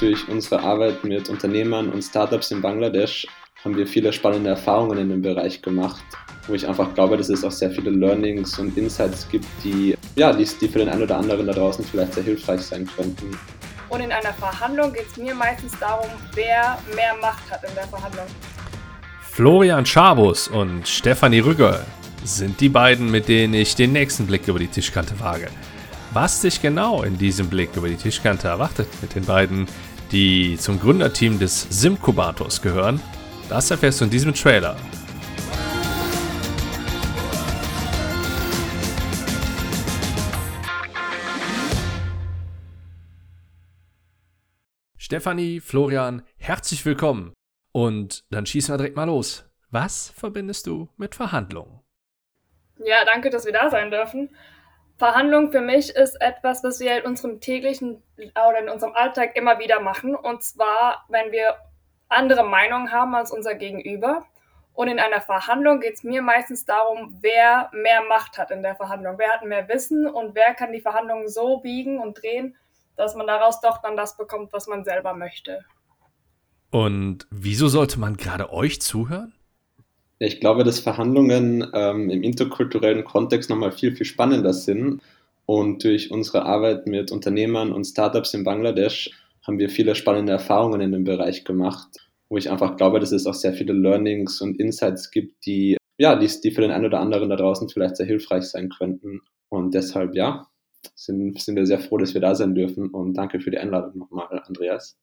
Durch unsere Arbeit mit Unternehmern und Startups in Bangladesch haben wir viele spannende Erfahrungen in dem Bereich gemacht, wo ich einfach glaube, dass es auch sehr viele Learnings und Insights gibt, die, ja, die, die für den einen oder anderen da draußen vielleicht sehr hilfreich sein könnten. Und in einer Verhandlung geht es mir meistens darum, wer mehr Macht hat in der Verhandlung. Florian Schabus und Stefanie Rügger sind die beiden, mit denen ich den nächsten Blick über die Tischkante wage. Was sich genau in diesem Blick über die Tischkante erwartet mit den beiden, die zum Gründerteam des Simkubators gehören, das erfährst du in diesem Trailer. Stefanie, Florian, herzlich willkommen. Und dann schießen wir direkt mal los. Was verbindest du mit Verhandlungen? Ja, danke, dass wir da sein dürfen. Verhandlung für mich ist etwas, was wir in unserem täglichen oder in unserem Alltag immer wieder machen. Und zwar, wenn wir andere Meinungen haben als unser Gegenüber. Und in einer Verhandlung geht es mir meistens darum, wer mehr Macht hat in der Verhandlung. Wer hat mehr Wissen und wer kann die Verhandlungen so biegen und drehen, dass man daraus doch dann das bekommt, was man selber möchte. Und wieso sollte man gerade euch zuhören? Ich glaube, dass Verhandlungen ähm, im interkulturellen Kontext nochmal viel, viel spannender sind. Und durch unsere Arbeit mit Unternehmern und Startups in Bangladesch haben wir viele spannende Erfahrungen in dem Bereich gemacht, wo ich einfach glaube, dass es auch sehr viele Learnings und Insights gibt, die, ja, die, die für den einen oder anderen da draußen vielleicht sehr hilfreich sein könnten. Und deshalb, ja, sind, sind wir sehr froh, dass wir da sein dürfen. Und danke für die Einladung nochmal, Andreas.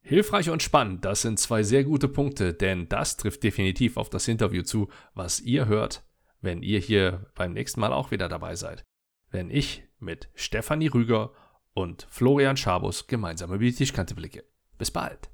Hilfreich und spannend, das sind zwei sehr gute Punkte, denn das trifft definitiv auf das Interview zu, was ihr hört, wenn ihr hier beim nächsten Mal auch wieder dabei seid. Wenn ich mit Stefanie Rüger und Florian Schabus gemeinsam über die Tischkante blicke. Bis bald.